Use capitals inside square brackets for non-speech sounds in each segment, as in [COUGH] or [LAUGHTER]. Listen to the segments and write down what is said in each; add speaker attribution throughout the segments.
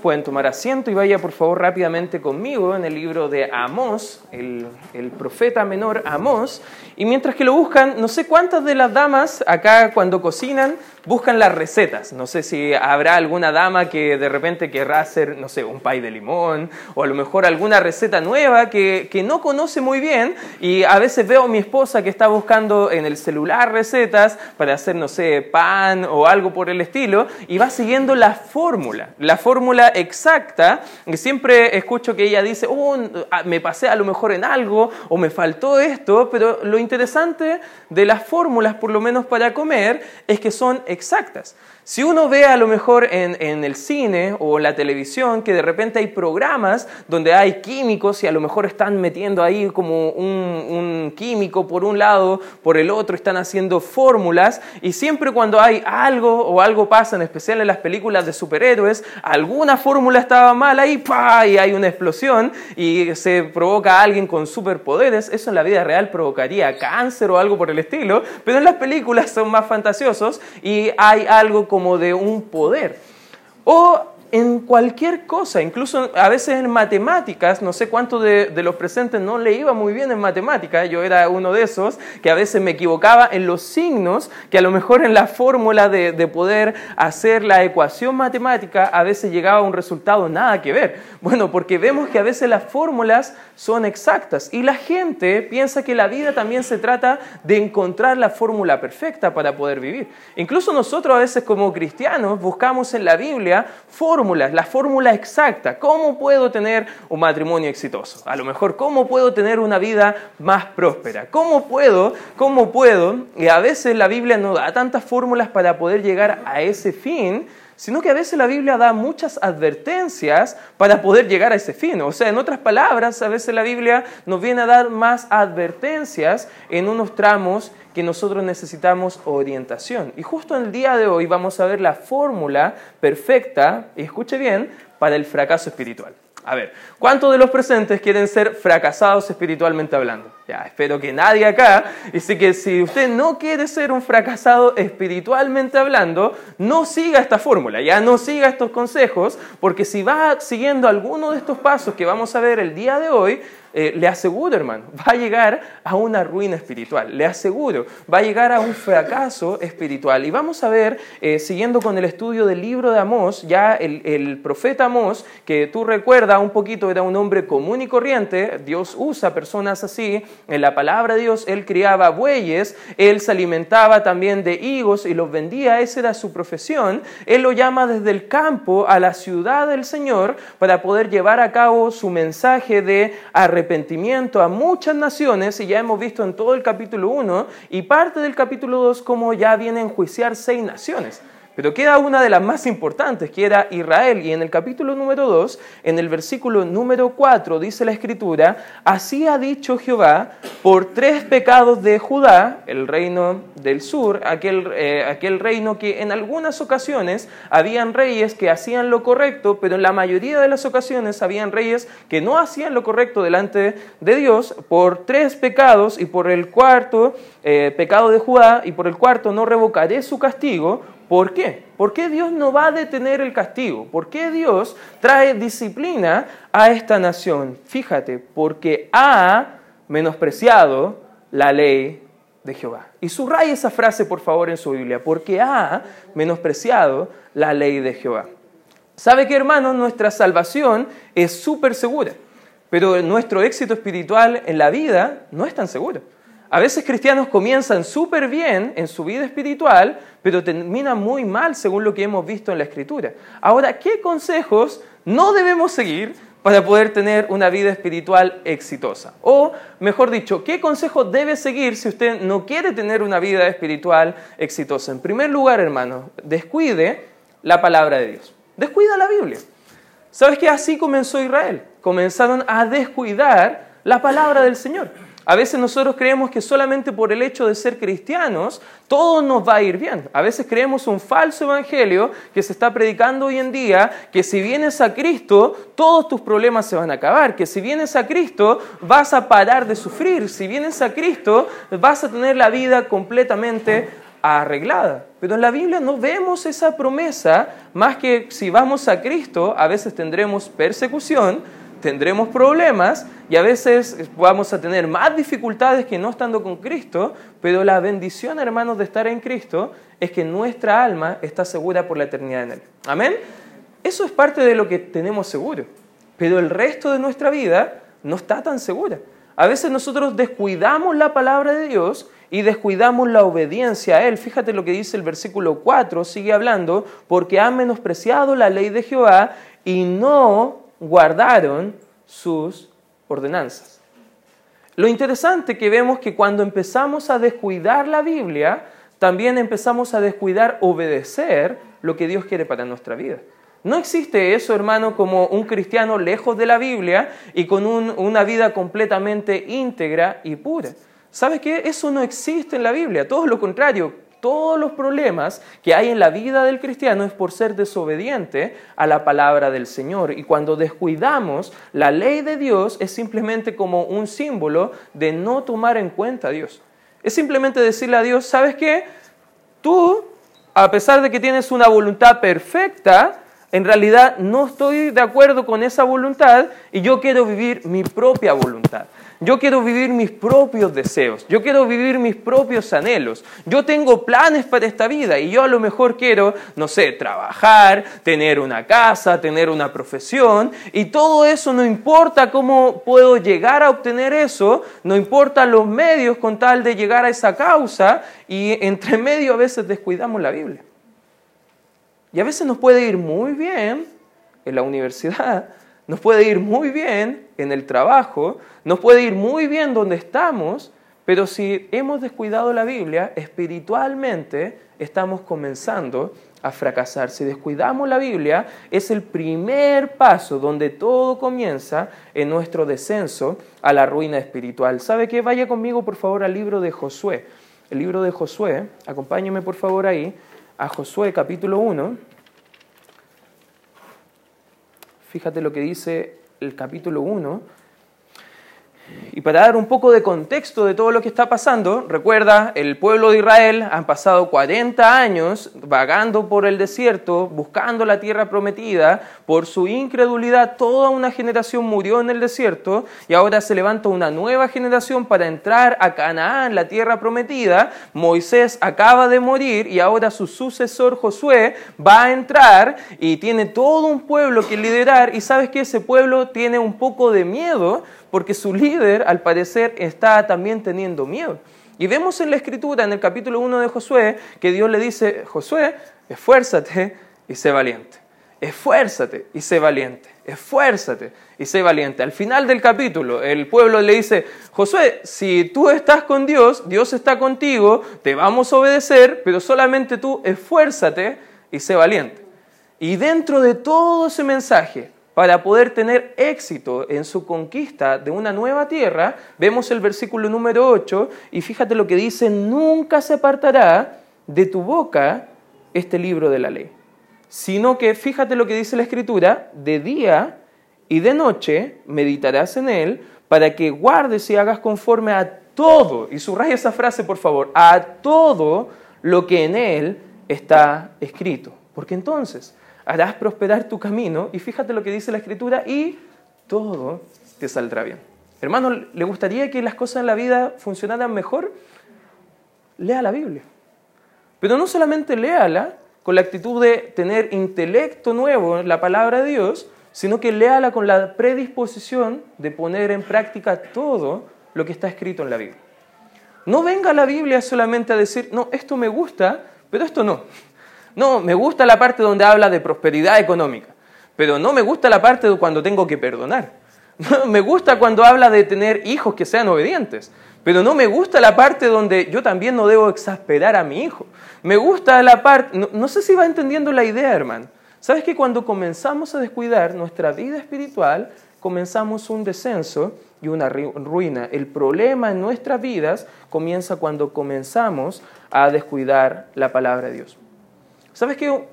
Speaker 1: Pueden tomar asiento y vaya por favor rápidamente conmigo en el libro de Amós, el, el, profeta menor Amós. Y mientras que lo buscan, no sé cuántas de las damas acá cuando cocinan buscan las recetas. No sé si habrá alguna dama que de repente querrá hacer, no sé, un pay de limón o a lo mejor alguna receta nueva que, que no conoce muy bien. Y a veces veo a mi esposa que está buscando en el celular recetas para hacer, no sé, pan o algo por el estilo y va siguiendo la fórmula. La fórmula exacta, que siempre escucho que ella dice, oh, me pasé a lo mejor en algo o me faltó esto, pero lo interesante de las fórmulas, por lo menos para comer, es que son exactas. Si uno ve a lo mejor en, el cine o la televisión que de repente hay programas donde hay químicos y a lo mejor están metiendo ahí como un, químico por un lado, por el otro, están haciendo fórmulas y siempre cuando hay algo o algo pasa, en especial en las películas de superhéroes, alguna fórmula estaba mal ahí, ¡pah! y hay una explosión y se provoca a alguien con superpoderes, eso en la vida real provocaría cáncer o algo por el estilo, pero en las películas son más fantasiosos y hay algo como de un poder. O en cualquier cosa, incluso a veces en matemáticas, no sé cuántos de, los presentes no le iba muy bien en matemáticas, yo era uno de esos, que a veces me equivocaba en los signos, que a lo mejor en la fórmula de, de poder hacer la ecuación matemática a veces llegaba a un resultado nada que ver. Bueno, porque vemos que a veces las fórmulas son exactas y la gente piensa que la vida también se trata de encontrar la fórmula perfecta para poder vivir. Incluso nosotros a veces como cristianos buscamos en la Biblia fórmulas la fórmula exacta. ¿Cómo puedo tener un matrimonio exitoso? A lo mejor, ¿cómo puedo tener una vida más próspera? ¿Cómo puedo? ¿Cómo puedo? Y a veces la Biblia no da tantas fórmulas para poder llegar a ese fin, sino que a veces la Biblia da muchas advertencias para poder llegar a ese fin. O sea, en otras palabras, a veces la Biblia nos viene a dar más advertencias en unos tramos que nosotros necesitamos orientación. Y justo en el día de hoy vamos a ver la fórmula perfecta, escuche bien, para el fracaso espiritual. A ver, ¿cuántos de los presentes quieren ser fracasados espiritualmente hablando? Ya, espero que nadie acá. Dice que si usted no quiere ser un fracasado espiritualmente hablando, no siga esta fórmula, ya no siga estos consejos, porque si va siguiendo alguno de estos pasos que vamos a ver el día de hoy, eh, le aseguro, hermano, [LAUGHS] va a llegar a una ruina espiritual, le aseguro, va a llegar a un fracaso espiritual. Y vamos a ver, eh, siguiendo con el estudio del libro de Amós, ya el, profeta Amós, que tú recuerdas un poquito, era un hombre común y corriente, Dios usa personas así, en la palabra de Dios, él criaba bueyes, él se alimentaba también de higos y los vendía, esa era su profesión. Él lo llama desde el campo a la ciudad del Señor para poder llevar a cabo su mensaje de arrepentimiento arrepentimiento a muchas naciones, y ya hemos visto en todo el capítulo 1 y parte del capítulo 2 cómo ya viene a enjuiciar seis naciones. Pero queda una de las más importantes, que era Israel. Y en el capítulo número 2, en el versículo número 4, dice la escritura, así ha dicho Jehová, por tres pecados de Judá, el reino del sur, aquel, eh, aquel reino que en algunas ocasiones habían reyes que hacían lo correcto, pero en la mayoría de las ocasiones habían reyes que no hacían lo correcto delante de Dios, por tres pecados y por el cuarto eh, pecado de Judá y por el cuarto no revocaré su castigo ¿Por qué? ¿Por qué Dios no va a detener el castigo? ¿Por qué Dios trae disciplina a esta nación? Fíjate, porque ha menospreciado la ley de Jehová. Y subraya esa frase, por favor, en su Biblia, porque ha menospreciado la ley de Jehová. ¿Sabe que, hermanos? Nuestra salvación es súper segura, pero nuestro éxito espiritual en la vida no es tan seguro. A veces cristianos comienzan súper bien en su vida espiritual, pero terminan muy mal según lo que hemos visto en la escritura. Ahora, ¿qué consejos no debemos seguir para poder tener una vida espiritual exitosa? O, mejor dicho, ¿qué consejos debe seguir si usted no quiere tener una vida espiritual exitosa? En primer lugar, hermano, descuide la palabra de Dios. Descuida la Biblia. ¿Sabes que así comenzó Israel? Comenzaron a descuidar la palabra del Señor. A veces nosotros creemos que solamente por el hecho de ser cristianos todo nos va a ir bien. A veces creemos un falso evangelio que se está predicando hoy en día, que si vienes a Cristo todos tus problemas se van a acabar, que si vienes a Cristo vas a parar de sufrir, si vienes a Cristo vas a tener la vida completamente arreglada. Pero en la Biblia no vemos esa promesa, más que si vamos a Cristo, a veces tendremos persecución, tendremos problemas y a veces vamos a tener más dificultades que no estando con Cristo, pero la bendición, hermanos, de estar en Cristo es que nuestra alma está segura por la eternidad en Él. Amén. Eso es parte de lo que tenemos seguro, pero el resto de nuestra vida no está tan segura. A veces nosotros descuidamos la palabra de Dios y descuidamos la obediencia a Él. Fíjate lo que dice el versículo 4, sigue hablando, porque han menospreciado la ley de Jehová y no guardaron sus ordenanzas. Lo interesante que vemos que cuando empezamos a descuidar la Biblia, también empezamos a descuidar obedecer lo que Dios quiere para nuestra vida. No existe eso, hermano, como un cristiano lejos de la Biblia y con una vida completamente íntegra y pura. ¿Sabes qué? Eso no existe en la Biblia, todo lo contrario todos los problemas que hay en la vida del cristiano es por ser desobediente a la palabra del Señor. Y cuando descuidamos la ley de Dios es simplemente como un símbolo de no tomar en cuenta a Dios. Es simplemente decirle a Dios, ¿sabes qué? Tú, a pesar de que tienes una voluntad perfecta, en realidad no estoy de acuerdo con esa voluntad y yo quiero vivir mi propia voluntad. Yo quiero vivir mis propios deseos, yo quiero vivir mis propios anhelos. Yo tengo planes para esta vida y yo a lo mejor quiero, no sé, trabajar, tener una casa, tener una profesión y todo eso no importa cómo puedo llegar a obtener eso, no importa los medios con tal de llegar a esa causa y entre [LAUGHS] medio a veces descuidamos la Biblia. Y a veces nos puede ir muy bien en la universidad, nos puede ir muy bien en el trabajo, nos puede ir muy bien donde estamos, pero si hemos descuidado la Biblia, espiritualmente estamos comenzando a fracasar. Si descuidamos la Biblia, es el primer paso donde todo comienza en nuestro descenso a la ruina espiritual. ¿Sabe qué? Vaya conmigo, por favor, al libro de Josué. El libro de Josué, acompáñeme por favor ahí, a Josué capítulo 1. Fíjate lo que dice el capítulo 1 y para dar un poco de contexto de todo lo que está pasando, recuerda, el pueblo de Israel han pasado 40 años vagando por el desierto, buscando la tierra prometida. Por su incredulidad, toda una generación murió en el desierto y ahora se levanta una nueva generación para entrar a Canaán, la tierra prometida. Moisés acaba de morir y ahora su sucesor Josué va a entrar y tiene todo un pueblo que liderar y sabes que ese pueblo tiene un poco de miedo porque su líder al parecer está también teniendo miedo. Y vemos en la escritura, en el capítulo 1 de Josué, que Dios le dice, Josué, esfuérzate y sé valiente. Esfuérzate y sé valiente. Esfuérzate y sé valiente. Al final del capítulo, el pueblo le dice, Josué, si tú estás con Dios, Dios está contigo, te vamos a obedecer, pero solamente tú esfuérzate y sé valiente. Y dentro de todo ese mensaje, para poder tener éxito en su conquista de una nueva tierra, vemos el versículo número 8 y fíjate lo que dice, nunca se apartará de tu boca este libro de la ley, sino que fíjate lo que dice la escritura, de día y de noche meditarás en él para que guardes y hagas conforme a todo, y subraya esa frase por favor, a todo lo que en él está escrito. Porque entonces, harás prosperar tu camino y fíjate lo que dice la escritura y todo te saldrá bien. Hermano, ¿le gustaría que las cosas en la vida funcionaran mejor? Lea la Biblia. Pero no solamente léala con la actitud de tener intelecto nuevo en la palabra de Dios, sino que léala con la predisposición de poner en práctica todo lo que está escrito en la Biblia. No venga la Biblia solamente a decir, no, esto me gusta, pero esto no. No, me gusta la parte donde habla de prosperidad económica, pero no me gusta la parte de cuando tengo que perdonar. [LAUGHS] me gusta cuando habla de tener hijos que sean obedientes, pero no me gusta la parte donde yo también no debo exasperar a mi hijo. Me gusta la parte, no, sé si va entendiendo la idea, hermano. ¿Sabes que cuando comenzamos a descuidar nuestra vida espiritual, comenzamos un descenso y una ruina? El problema en nuestras vidas comienza cuando comenzamos a descuidar la palabra de Dios. ¿Sabes que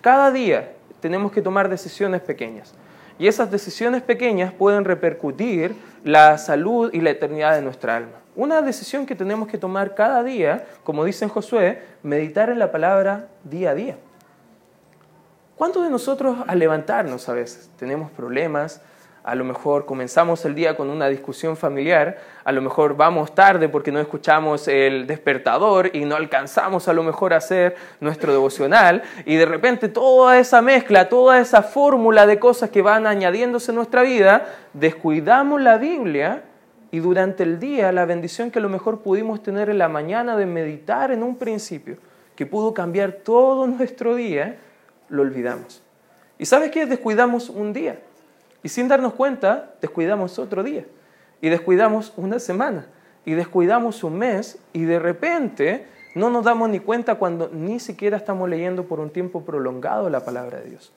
Speaker 1: cada día tenemos que tomar decisiones pequeñas? Y esas decisiones pequeñas pueden repercutir la salud y la eternidad de nuestra alma. Una decisión que tenemos que tomar cada día, como dice en Josué, meditar en la palabra día a día. ¿Cuántos de nosotros al levantarnos a veces tenemos problemas? A lo mejor comenzamos el día con una discusión familiar, a lo mejor vamos tarde porque no escuchamos el despertador y no alcanzamos a lo mejor a hacer nuestro devocional y de repente toda esa mezcla, toda esa fórmula de cosas que van añadiéndose en nuestra vida, descuidamos la Biblia y durante el día la bendición que a lo mejor pudimos tener en la mañana de meditar en un principio, que pudo cambiar todo nuestro día, lo olvidamos. ¿Y sabes qué? Descuidamos un día. Y sin darnos cuenta, descuidamos otro día. Y descuidamos una semana. Y descuidamos un mes. Y de repente no nos damos ni cuenta cuando ni siquiera estamos leyendo por un tiempo prolongado la palabra de Dios.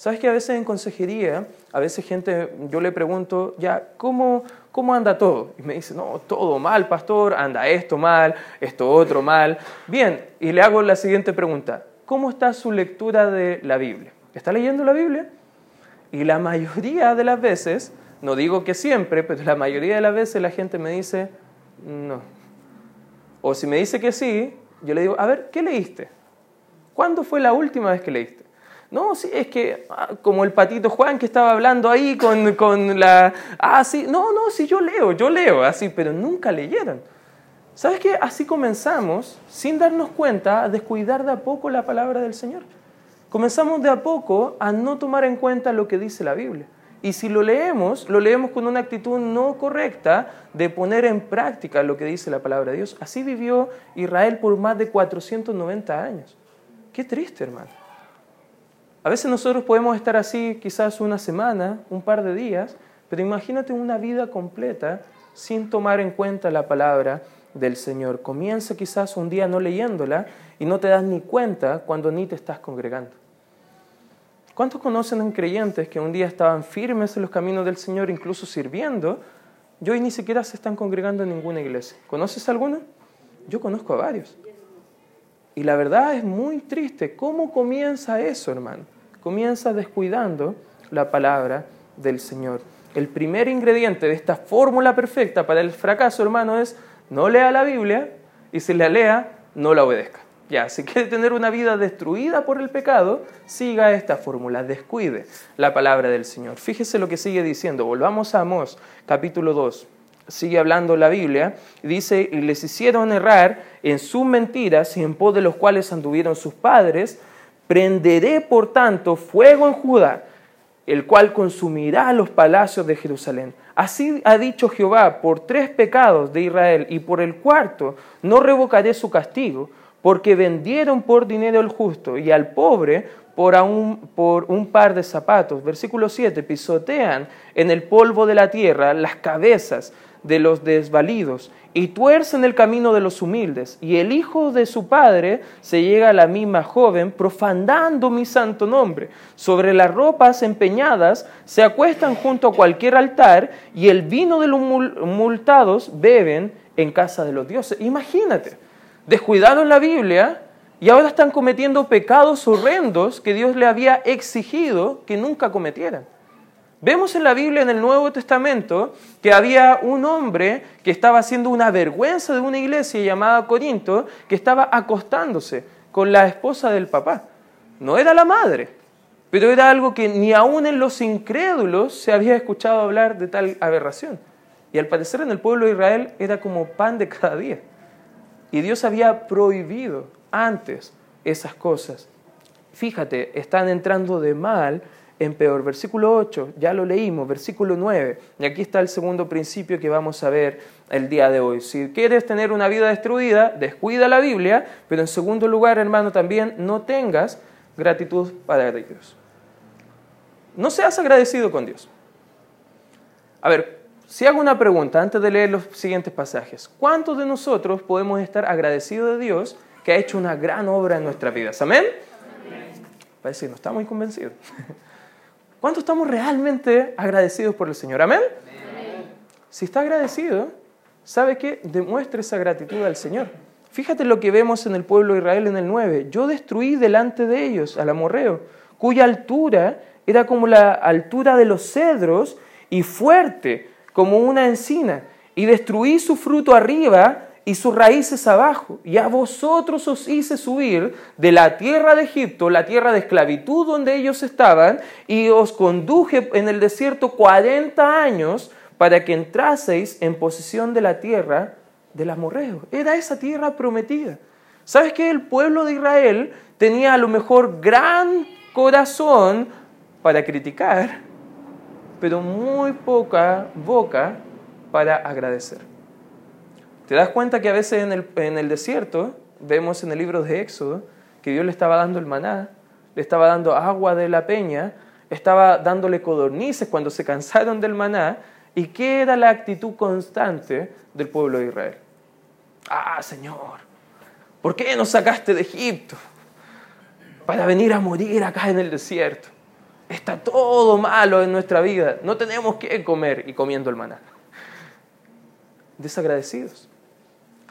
Speaker 1: ¿Sabes que a veces en consejería, a veces gente, yo le pregunto, ya, ¿cómo, ¿cómo anda todo? Y me dice, no, todo mal, pastor, anda esto mal, esto otro mal. Bien, y le hago la siguiente pregunta, ¿cómo está su lectura de la Biblia? ¿Está leyendo la Biblia? Y la mayoría de las veces, no digo que siempre, pero la mayoría de las veces la gente me dice, no. O si me dice que sí, yo le digo, a ver, ¿qué leíste? ¿Cuándo fue la última vez que leíste? No, sí, es que ah, como el patito Juan que estaba hablando ahí con, con la... Ah, sí, no, no, sí, yo leo, yo leo, así, pero nunca leyeron. ¿Sabes qué? Así comenzamos, sin darnos cuenta, a descuidar de a poco la palabra del Señor. Comenzamos de a poco a no tomar en cuenta lo que dice la Biblia. Y si lo leemos, lo leemos con una actitud no correcta de poner en práctica lo que dice la palabra de Dios. Así vivió Israel por más de 490 años. Qué triste, hermano. A veces nosotros podemos estar así quizás una semana, un par de días, pero imagínate una vida completa sin tomar en cuenta la palabra del Señor. Comienza quizás un día no leyéndola y no te das ni cuenta cuando ni te estás congregando. ¿Cuántos conocen en creyentes que un día estaban firmes en los caminos del Señor, incluso sirviendo, hoy ni siquiera se están congregando en ninguna iglesia? ¿Conoces alguno? Yo conozco a varios. Y la verdad es muy triste. ¿Cómo comienza eso, hermano? Comienza descuidando la palabra del Señor. El primer ingrediente de esta fórmula perfecta para el fracaso, hermano, es no lea la Biblia y si la lea, no la obedezca. Ya, si quiere tener una vida destruida por el pecado, siga esta fórmula, descuide la palabra del Señor. Fíjese lo que sigue diciendo. Volvamos a Amós, capítulo 2. Sigue hablando la Biblia dice, y les hicieron errar en sus mentiras y en pos de los cuales anduvieron sus padres, prenderé por tanto fuego en Judá, el cual consumirá los palacios de Jerusalén. Así ha dicho Jehová, por tres pecados de Israel y por el cuarto no revocaré su castigo, porque vendieron por dinero el justo y al pobre por un, por un par de zapatos. Versículo 7, pisotean en el polvo de la tierra las cabezas de los desvalidos y tuercen el camino de los humildes. Y el hijo de su padre se llega a la misma joven, profanando mi santo nombre. Sobre las ropas empeñadas se acuestan junto a cualquier altar y el vino de los multados beben en casa de los dioses. Imagínate, descuidaron la Biblia y ahora están cometiendo pecados horrendos que Dios le había exigido que nunca cometieran. Vemos en la Biblia, en el Nuevo Testamento, que había un hombre que estaba haciendo una vergüenza de una iglesia llamada Corinto, que estaba acostándose con la esposa del papá. No era la madre, pero era algo que ni aún en los incrédulos se había escuchado hablar de tal aberración. Y al parecer en el pueblo de Israel era como pan de cada día. Y Dios había prohibido antes esas cosas. Fíjate, están entrando de mal en peor. Versículo 8, ya lo leímos, versículo 9, y aquí está el segundo principio que vamos a ver el día de hoy. Si quieres tener una vida destruida, descuida la Biblia, pero en segundo lugar, hermano, también no tengas gratitud para Dios. No seas agradecido con Dios. A ver, si hago una pregunta antes de leer los siguientes pasajes, ¿cuántos de nosotros podemos estar agradecidos de Dios que ha hecho una gran obra en nuestras vidas? ¿Amén? Parece que no está muy convencido. [LAUGHS] ¿Cuántos estamos realmente agradecidos por el Señor? ¿Amén? Si está agradecido, ¿sabe qué? Demuestre esa gratitud al Señor. Fíjate lo que vemos en el pueblo de Israel en el 9. Yo destruí delante de ellos al amorreo, cuya altura era como la altura de los cedros y fuerte como una encina. y destruí su fruto arriba y sus raíces abajo. Y a vosotros os hice subir de la tierra de Egipto, la tierra de esclavitud donde ellos estaban, y os conduje en el desierto cuarenta años para que entraseis en posesión de la tierra del amorreo. Era esa tierra prometida. ¿Sabes que el pueblo de Israel tenía a lo mejor gran corazón para criticar, pero muy poca boca para agradecer? ¿Te das cuenta que a veces en el, en el desierto, vemos en el libro de Éxodo, que Dios le estaba dando el maná, le estaba dando agua de la peña, estaba dándole codornices cuando se cansaron del maná, ¿y qué era la actitud constante del pueblo de Israel? Ah, Señor, ¿por qué nos sacaste de Egipto? Para venir a morir acá en el desierto. Está todo malo en nuestra vida. No tenemos que comer y comiendo el maná. Desagradecidos.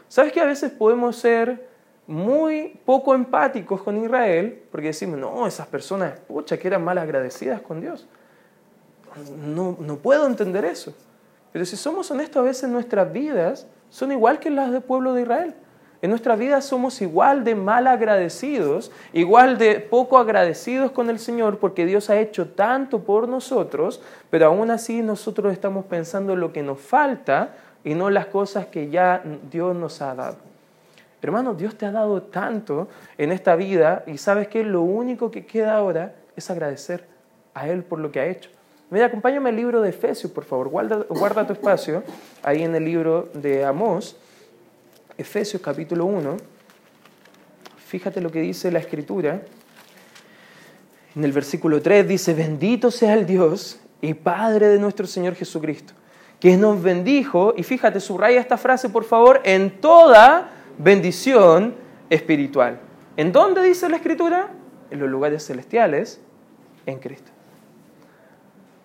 Speaker 1: ¿Sabes que a veces podemos ser muy poco empáticos con Israel? Porque decimos, no, esas personas, pucha, que eran mal agradecidas con Dios. No, no puedo entender eso. Pero si somos honestos, a veces nuestras vidas son igual que las del pueblo de Israel. En nuestra vida somos igual de mal agradecidos, igual de poco agradecidos con el Señor porque Dios ha hecho tanto por nosotros, pero aún así nosotros estamos pensando en lo que nos falta y no las cosas que ya Dios nos ha dado. Hermano, Dios te ha dado tanto en esta vida y sabes que lo único que queda ahora es agradecer a Él por lo que ha hecho. Mira, acompáñame al libro de Efesios, por favor. Guarda, guarda tu espacio ahí en el libro de Amós, Efesios capítulo 1. Fíjate lo que dice la escritura. En el versículo 3 dice, bendito sea el Dios y Padre de nuestro Señor Jesucristo, que nos bendijo, y fíjate, subraya esta frase por favor, en toda bendición espiritual. ¿En dónde dice la escritura? En los lugares celestiales, en Cristo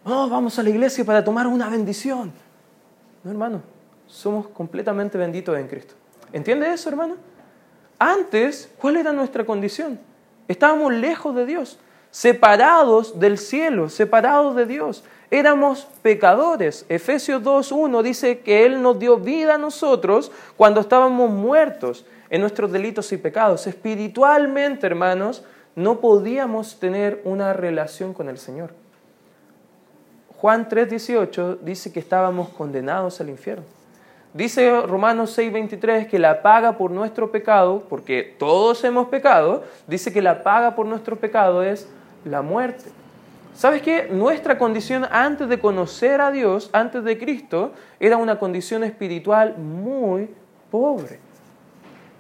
Speaker 1: oh, vamos a la iglesia para tomar una bendición. No, hermano, somos completamente benditos en Cristo. ¿Entiende eso, hermano? Antes, ¿cuál era nuestra condición? Estábamos lejos de Dios, separados del cielo, separados de Dios. Éramos pecadores. Efesios 2.1 dice que Él nos dio vida a nosotros cuando estábamos muertos en nuestros delitos y pecados. Espiritualmente, hermanos, no podíamos tener una relación con el Señor. Juan 3:18 dice que estábamos condenados al infierno. Dice Romanos 6:23 que la paga por nuestro pecado, porque todos hemos pecado, dice que la paga por nuestro pecado es la muerte. ¿Sabes qué? Nuestra condición antes de conocer a Dios, antes de Cristo, era una condición espiritual muy pobre.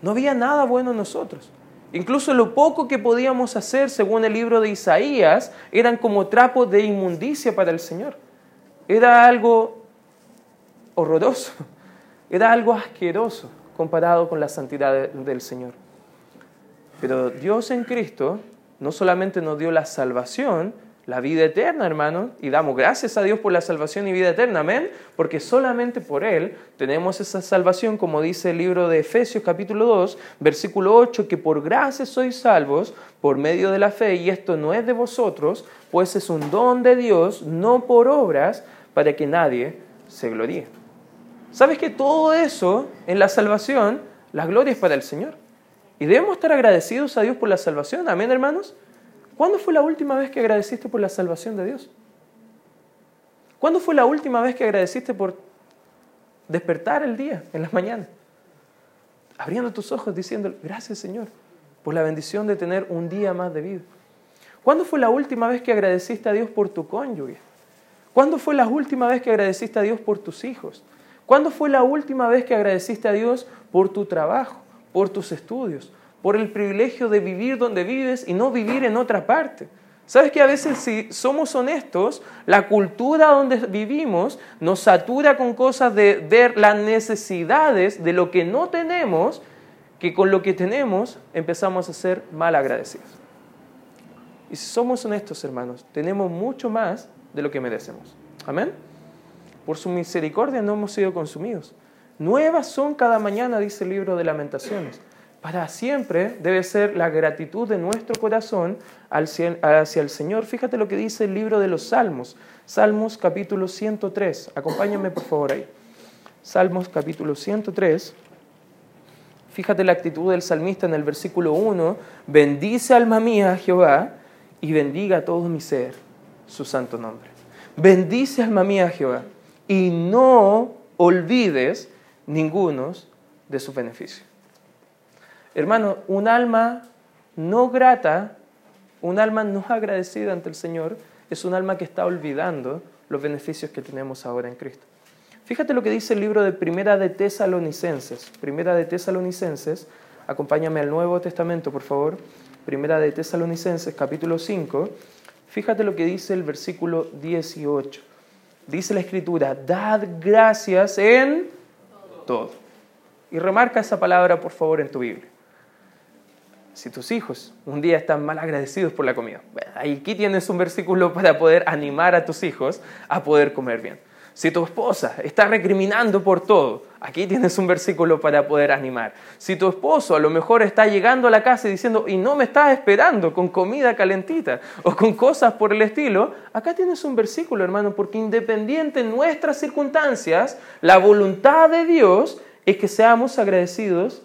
Speaker 1: No había nada bueno en nosotros. Incluso lo poco que podíamos hacer, según el libro de Isaías, eran como trapos de inmundicia para el Señor. Era algo horroroso, era algo asqueroso comparado con la santidad del Señor. Pero Dios en Cristo no solamente nos dio la salvación, la vida eterna, hermano, y damos gracias a Dios por la salvación y vida eterna, amén, porque solamente por Él tenemos esa salvación, como dice el libro de Efesios capítulo 2, versículo 8, que por gracia sois salvos por medio de la fe, y esto no es de vosotros, pues es un don de Dios, no por obras, para que nadie se gloríe. ¿Sabes que todo eso en la salvación, la gloria es para el Señor? Y debemos estar agradecidos a Dios por la salvación, amén, hermanos. ¿Cuándo fue la última vez que agradeciste por la salvación de Dios? ¿Cuándo fue la última vez que agradeciste por despertar el día, en las mañanas? Abriendo tus ojos diciendo, gracias Señor, por la bendición de tener un día más de vida. ¿Cuándo fue la última vez que agradeciste a Dios por tu cónyuge? ¿Cuándo fue la última vez que agradeciste a Dios por tus hijos? ¿Cuándo fue la última vez que agradeciste a Dios por tu trabajo, por tus estudios, por el privilegio de vivir donde vives y no vivir en otra parte. ¿Sabes que a veces si somos honestos, la cultura donde vivimos nos satura con cosas de ver las necesidades de lo que no tenemos, que con lo que tenemos empezamos a ser mal agradecidos? Y si somos honestos, hermanos, tenemos mucho más de lo que merecemos. Amén. Por su misericordia no hemos sido consumidos. Nuevas son cada mañana, dice el libro de lamentaciones para siempre debe ser la gratitud de nuestro corazón hacia el Señor. Fíjate lo que dice el libro de los Salmos, Salmos capítulo 103. Acompáñame por favor ahí. Salmos capítulo 103. Fíjate la actitud del salmista en el versículo 1. Bendice alma mía Jehová y bendiga a todo mi ser su santo nombre. Bendice alma mía Jehová y no olvides ninguno de sus beneficios. Hermano, un alma no grata, un alma no agradecida ante el Señor, es un alma que está olvidando los beneficios que tenemos ahora en Cristo. Fíjate lo que dice el libro de Primera de Tesalonicenses. Primera de Tesalonicenses, acompáñame al Nuevo Testamento, por favor. Primera de Tesalonicenses, capítulo 5. Fíjate lo que dice el versículo 18. Dice la Escritura, dad gracias en todo. Y remarca esa palabra, por favor, en tu Biblia. Si tus hijos un día están mal agradecidos por la comida, aquí tienes un versículo para poder animar a tus hijos a poder comer bien. Si tu esposa está recriminando por todo, aquí tienes un versículo para poder animar. Si tu esposo a lo mejor está llegando a la casa y diciendo, y no me estás esperando con comida calentita o con cosas por el estilo, acá tienes un versículo, hermano, porque independiente de nuestras circunstancias, la voluntad de Dios es que seamos agradecidos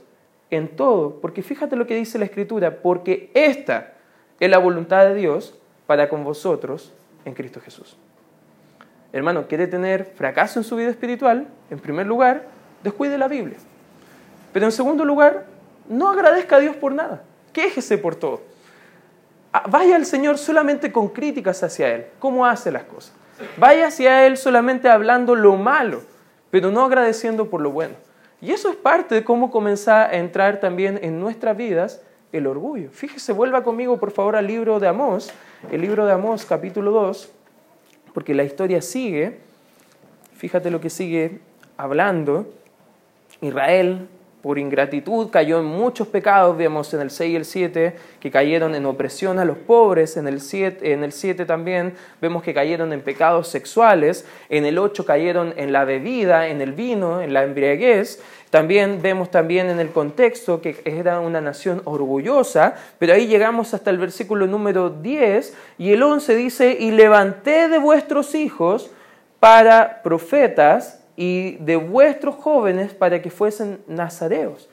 Speaker 1: en todo. Porque fíjate lo que dice la Escritura, porque esta es la voluntad de Dios para con vosotros en Cristo Jesús. Hermano, quiere tener fracaso en su vida espiritual, en primer lugar, descuide la Biblia. Pero en segundo lugar, no agradezca a Dios por nada. Quéjese por todo. Ah, vaya al Señor solamente con críticas hacia Él, cómo hace las cosas. Vaya hacia Él solamente hablando lo malo, pero no agradeciendo por lo bueno. Y eso es parte de cómo comenzar a entrar también en nuestras vidas el orgullo. Fíjese, vuelva conmigo por favor al libro de Amós, el libro de Amós capítulo 2 porque la historia sigue, fíjate lo que sigue hablando, Israel por ingratitud cayó en muchos pecados, vemos en el 6 y el 7 que cayeron en opresión a los pobres, en el 7, en el 7 también vemos que cayeron en pecados sexuales, en el 8 cayeron en la bebida, en el vino, en la embriaguez, también vemos también en el contexto que era una nación orgullosa, pero ahí llegamos hasta el versículo número 10 y el 11 dice, y levanté de vuestros hijos para profetas y de vuestros jóvenes para que fuesen nazareos.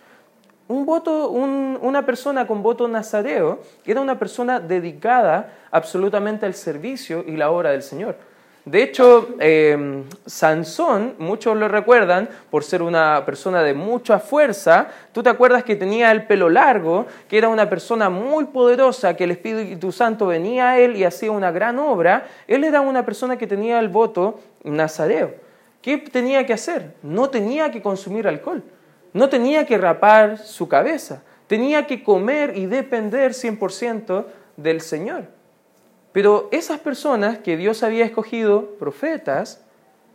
Speaker 1: Un voto, una persona con voto nazareo era una persona dedicada absolutamente al servicio y la obra del Señor. De hecho, em, Sansón, muchos lo recuerdan por ser una persona de mucha fuerza. Tú te acuerdas que tenía el pelo largo, que era una persona muy poderosa, que el Espíritu Santo venía a él y hacía una gran obra. Él era una persona que tenía el voto nazareo. ¿Qué tenía que hacer? No tenía que consumir alcohol, no tenía que rapar su cabeza, tenía que comer y depender 100% del Señor. Pero esas personas que Dios había escogido, profetas,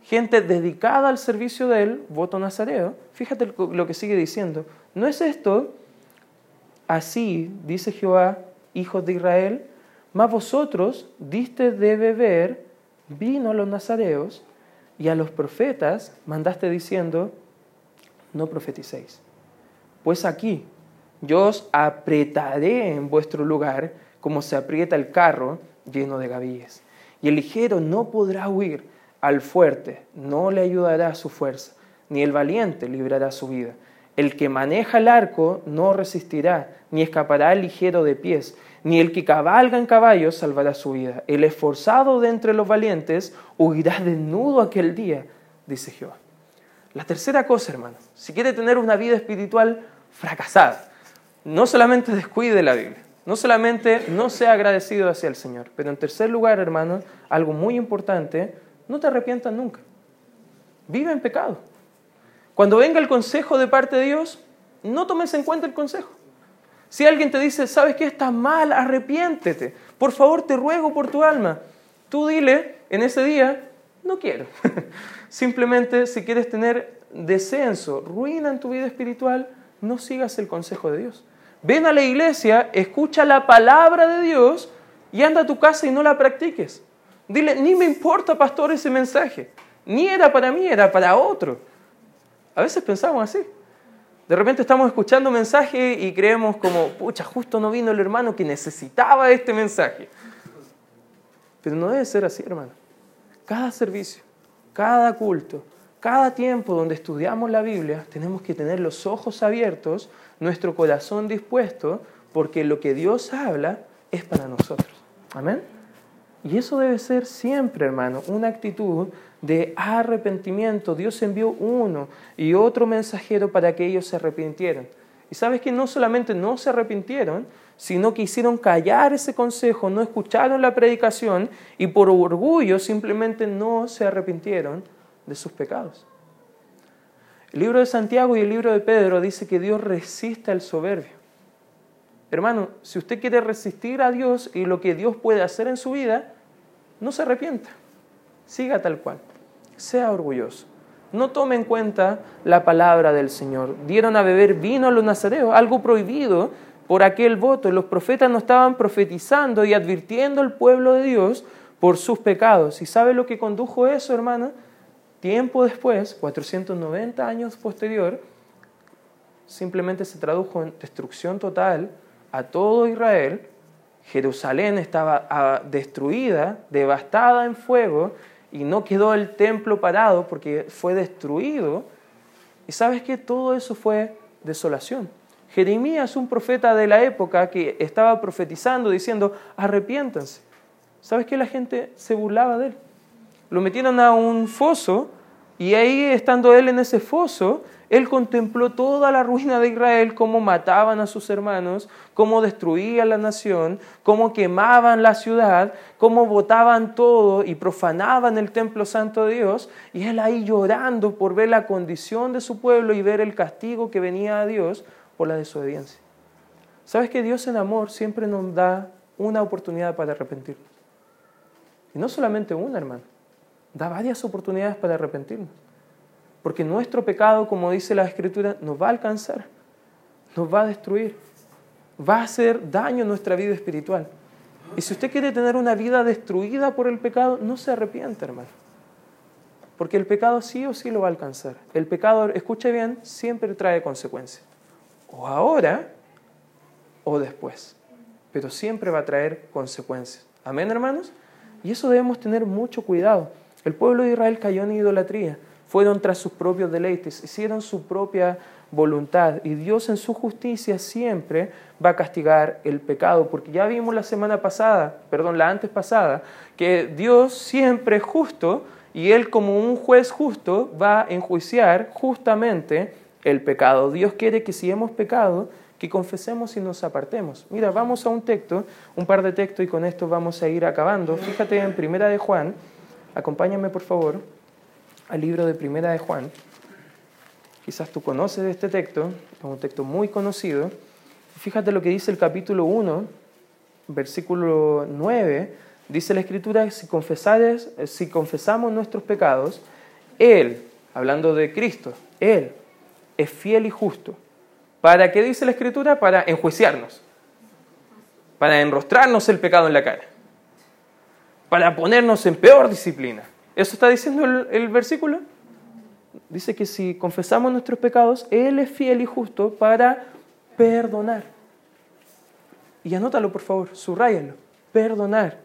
Speaker 1: gente dedicada al servicio de Él, voto nazareo, fíjate lo que sigue diciendo. ¿No es esto así, dice Jehová, hijos de Israel? Mas vosotros diste de beber vino a los nazareos y a los profetas mandaste diciendo, no profeticéis. Pues aquí yo os apretaré en vuestro lugar como se aprieta el carro lleno de gavillas. Y el ligero no podrá huir, al fuerte no le ayudará su fuerza, ni el valiente librará su vida. El que maneja el arco no resistirá, ni escapará el ligero de pies, ni el que cabalga en caballo salvará su vida. El esforzado de entre los valientes huirá desnudo aquel día, dice Jehová. La tercera cosa, hermano, si quiere tener una vida espiritual fracasada, no solamente descuide la Biblia, no solamente no sea agradecido hacia el Señor, pero en tercer lugar, hermano, algo muy importante, no te arrepientas nunca. Vive en pecado. Cuando venga el consejo de parte de Dios, no tomes en cuenta el consejo. Si alguien te dice, sabes que está mal, arrepiéntete. Por favor, te ruego por tu alma. Tú dile en ese día, no quiero. [LAUGHS] Simplemente, si quieres tener descenso, ruina en tu vida espiritual, no sigas el consejo de Dios. Ven a la iglesia, escucha la palabra de Dios y anda a tu casa y no la practiques. Dile, ni me importa, pastor, ese mensaje. Ni era para mí, era para otro. A veces pensamos así. De repente estamos escuchando mensaje y creemos como, pucha, justo no vino el hermano que necesitaba este mensaje. Pero no debe ser así, hermano. Cada servicio, cada culto, cada tiempo donde estudiamos la Biblia, tenemos que tener los ojos abiertos, nuestro corazón dispuesto, porque lo que Dios habla es para nosotros. Amén. Y eso debe ser siempre, hermano, una actitud de arrepentimiento. Dios envió uno y otro mensajero para que ellos se arrepintieran. Y sabes que no solamente no se arrepintieron, sino que hicieron callar ese consejo, no escucharon la predicación y por orgullo simplemente no se arrepintieron de sus pecados. El libro de Santiago y el libro de Pedro dice que Dios resiste al soberbio. Hermano, si usted quiere resistir a Dios y lo que Dios puede hacer en su vida, no se arrepienta. Siga tal cual. Sea orgulloso. No tome en cuenta la palabra del Señor. Dieron a beber vino a los nazareos, algo prohibido por aquel voto. Los profetas no estaban profetizando y advirtiendo al pueblo de Dios por sus pecados. ¿Y sabe lo que condujo eso, hermano? Tiempo después, 490 años posterior, simplemente se tradujo en destrucción total a todo Israel, Jerusalén estaba ah, destruida, devastada en fuego, y no quedó el templo parado porque fue destruido. Y sabes que todo eso fue desolación. Jeremías, un profeta de la época que estaba profetizando, diciendo, arrepiéntanse. ¿Sabes que la gente se burlaba de él? Lo metieron a un foso y ahí, estando él en ese foso, él contempló toda la ruina de Israel, cómo mataban a sus hermanos, cómo destruían la nación, cómo quemaban la ciudad, cómo botaban todo y profanaban el templo santo de Dios. Y él ahí llorando por ver la condición de su pueblo y ver el castigo que venía a Dios por la desobediencia. ¿Sabes que Dios en amor siempre nos da una oportunidad para arrepentirnos? Y no solamente una, hermano, da varias oportunidades para arrepentirnos. Porque nuestro pecado, como dice la Escritura, nos va a alcanzar, nos va a destruir, va a hacer daño a nuestra vida espiritual. Y si usted quiere tener una vida destruida por el pecado, no se arrepienta, hermano. Porque el pecado sí o sí lo va a alcanzar. El pecado, escuche bien, siempre trae consecuencias. O ahora o después. Pero siempre va a traer consecuencias. Amén, hermanos. Y eso debemos tener mucho cuidado. El pueblo de Israel cayó en idolatría fueron tras sus propios deleites, hicieron su propia voluntad y Dios en su justicia siempre va a castigar el pecado, porque ya vimos la semana pasada, perdón, la antes pasada, que Dios siempre es justo y Él como un juez justo va a enjuiciar justamente el pecado. Dios quiere que si hemos pecado, que confesemos y nos apartemos. Mira, vamos a un texto, un par de textos y con esto vamos a ir acabando. Fíjate en Primera de Juan, acompáñame por favor al libro de Primera de Juan. Quizás tú conoces este texto, es un texto muy conocido. Fíjate lo que dice el capítulo 1, versículo 9. Dice la Escritura, si, si confesamos nuestros pecados, Él, hablando de Cristo, Él es fiel y justo. ¿Para qué dice la Escritura? Para enjuiciarnos, para enrostrarnos el pecado en la cara, para ponernos en peor disciplina. ¿Eso está diciendo el, versículo? Dice que si confesamos nuestros pecados, Él es fiel y justo para perdonar. Y anótalo, por favor, subrayalo. Perdonar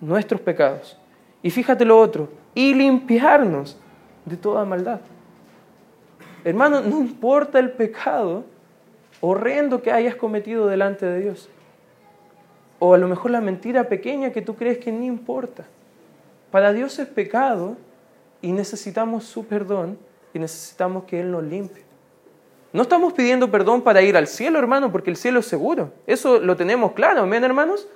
Speaker 1: nuestros pecados. Y fíjate lo otro, y limpiarnos de toda maldad. Hermano, no importa el pecado horrendo que hayas cometido delante de Dios. O a lo mejor la mentira pequeña que tú crees que ni importa. Para Dios es pecado y necesitamos su perdón y necesitamos que Él nos limpie. No estamos pidiendo perdón para ir al cielo, hermano, porque el cielo es seguro. Eso lo tenemos claro, amén, hermanos.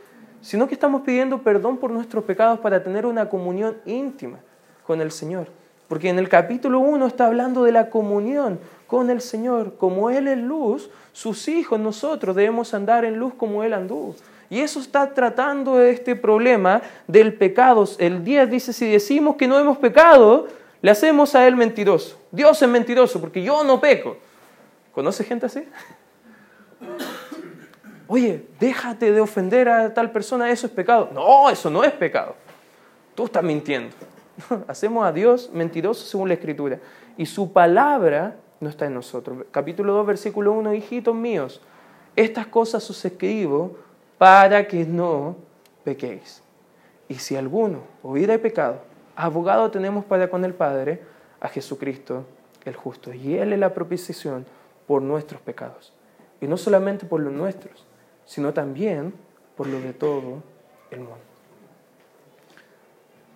Speaker 1: Sino que estamos pidiendo perdón por nuestros pecados para tener una comunión íntima con el Señor. Porque en el capítulo 1 está hablando de la comunión con el Señor. Como Él es luz, sus hijos, nosotros debemos andar en luz como Él anduvo. Y eso está tratando este problema del pecado. El 10 dice, si decimos que no hemos pecado, le hacemos a Él mentiroso. Dios es mentiroso porque yo no peco. ¿Conoce gente así? Oye, déjate de ofender a tal persona, eso es pecado. No, eso no es pecado. Tú estás mintiendo. [LAUGHS] Hacemos a Dios mentiroso según la Escritura. Y su palabra no está en nosotros. Capítulo 2, versículo 1, hijitos míos, estas cosas os escribo para que no pequéis. Y si alguno hubiera pecado, abogado tenemos para con el Padre, a Jesucristo el justo. Y Él es la propiciación por nuestros pecados. Y no solamente por los nuestros, sino también por los de todo el mundo.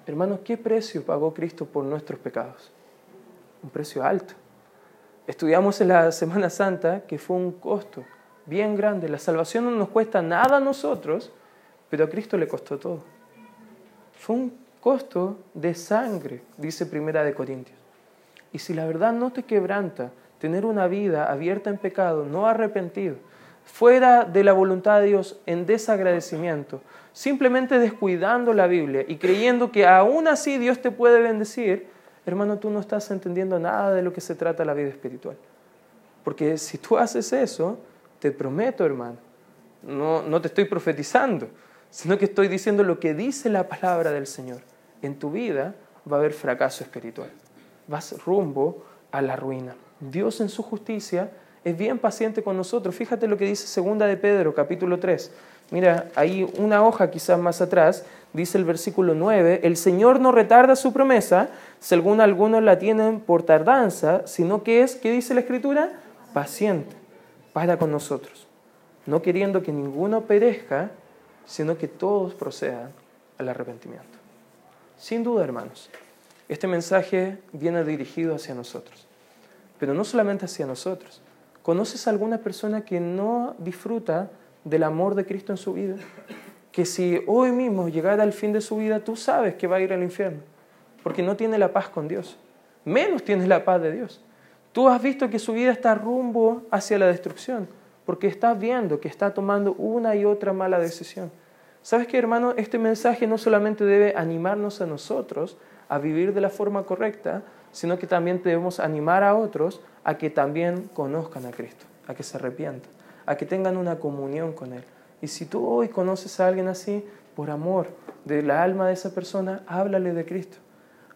Speaker 1: Hermanos, ¿qué precio pagó Cristo por nuestros pecados? Un precio alto. Estudiamos en la Semana Santa que fue un costo bien grande. La salvación no nos cuesta nada a nosotros, pero a Cristo le costó todo. Fue un costo de sangre, dice Primera de Corintios. Y si la verdad no te quebranta tener una vida abierta en pecado, no arrepentido, fuera de la voluntad de Dios, en desagradecimiento, simplemente descuidando la Biblia y creyendo que aún así Dios te puede bendecir, hermano, tú no estás entendiendo nada de lo que se trata la vida espiritual. Porque si tú haces eso, te prometo, hermano, no, no te estoy profetizando, sino que estoy diciendo lo que dice la palabra del Señor. En tu vida va a haber fracaso espiritual. Vas rumbo a la ruina. Dios en su justicia es bien paciente con nosotros. Fíjate lo que dice segunda de Pedro, capítulo 3. Mira, ahí una hoja quizás más atrás, dice el versículo 9, el Señor no retarda su promesa, según algunos la tienen por tardanza, sino que es, ¿qué dice la Escritura? Paciente para con nosotros, no queriendo que ninguno perezca, sino que todos procedan al arrepentimiento. Sin duda, hermanos, este mensaje viene dirigido hacia nosotros, pero no solamente hacia nosotros. ¿Conoces alguna persona que no disfruta del amor de Cristo en su vida? Que si hoy mismo llegara al fin de su vida, tú sabes que va a ir al infierno, porque no tiene la paz con Dios, menos tiene la paz de Dios. Tú has visto que su vida está rumbo hacia la destrucción, porque estás viendo que está tomando una y otra mala decisión. ¿Sabes qué, hermano? Este mensaje no solamente debe animarnos a nosotros a vivir de la forma correcta, sino que también debemos animar a otros a que también conozcan a Cristo, a que se arrepientan, a que tengan una comunión con Él. Y si tú hoy conoces a alguien así, por amor de la alma de esa persona, háblale de Cristo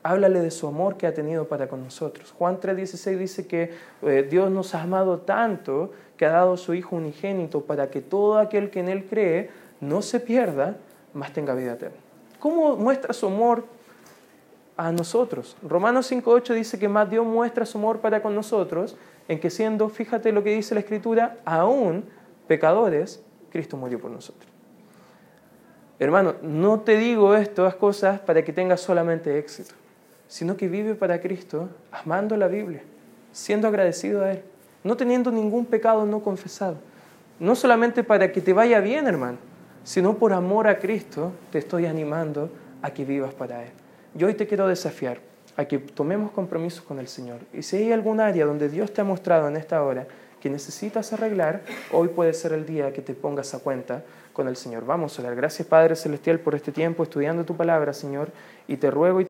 Speaker 1: háblale de su amor que ha tenido para con nosotros. Juan 3:16 dice que eh, Dios nos ha amado tanto que ha dado su Hijo unigénito para que todo aquel que en Él cree no se pierda, mas tenga vida eterna. ¿Cómo muestra su amor a nosotros? Romanos 5:8 dice que más Dios muestra su amor para con nosotros en que siendo, fíjate lo que dice la Escritura, aún pecadores, Cristo murió por nosotros. Hermano, no te digo estas cosas para que tengas solamente éxito sino que vive para Cristo, amando la Biblia, siendo agradecido a Él, no teniendo ningún pecado no confesado. No solamente para que te vaya bien, hermano, sino por amor a Cristo te estoy animando a que vivas para Él. Yo hoy te quiero desafiar a que tomemos compromisos con el Señor. Y si hay algún área donde Dios te ha mostrado en esta hora que necesitas arreglar, hoy puede ser el día que te pongas a cuenta con el Señor. Vamos a dar Gracias Padre Celestial por este tiempo estudiando tu palabra, Señor, y te ruego y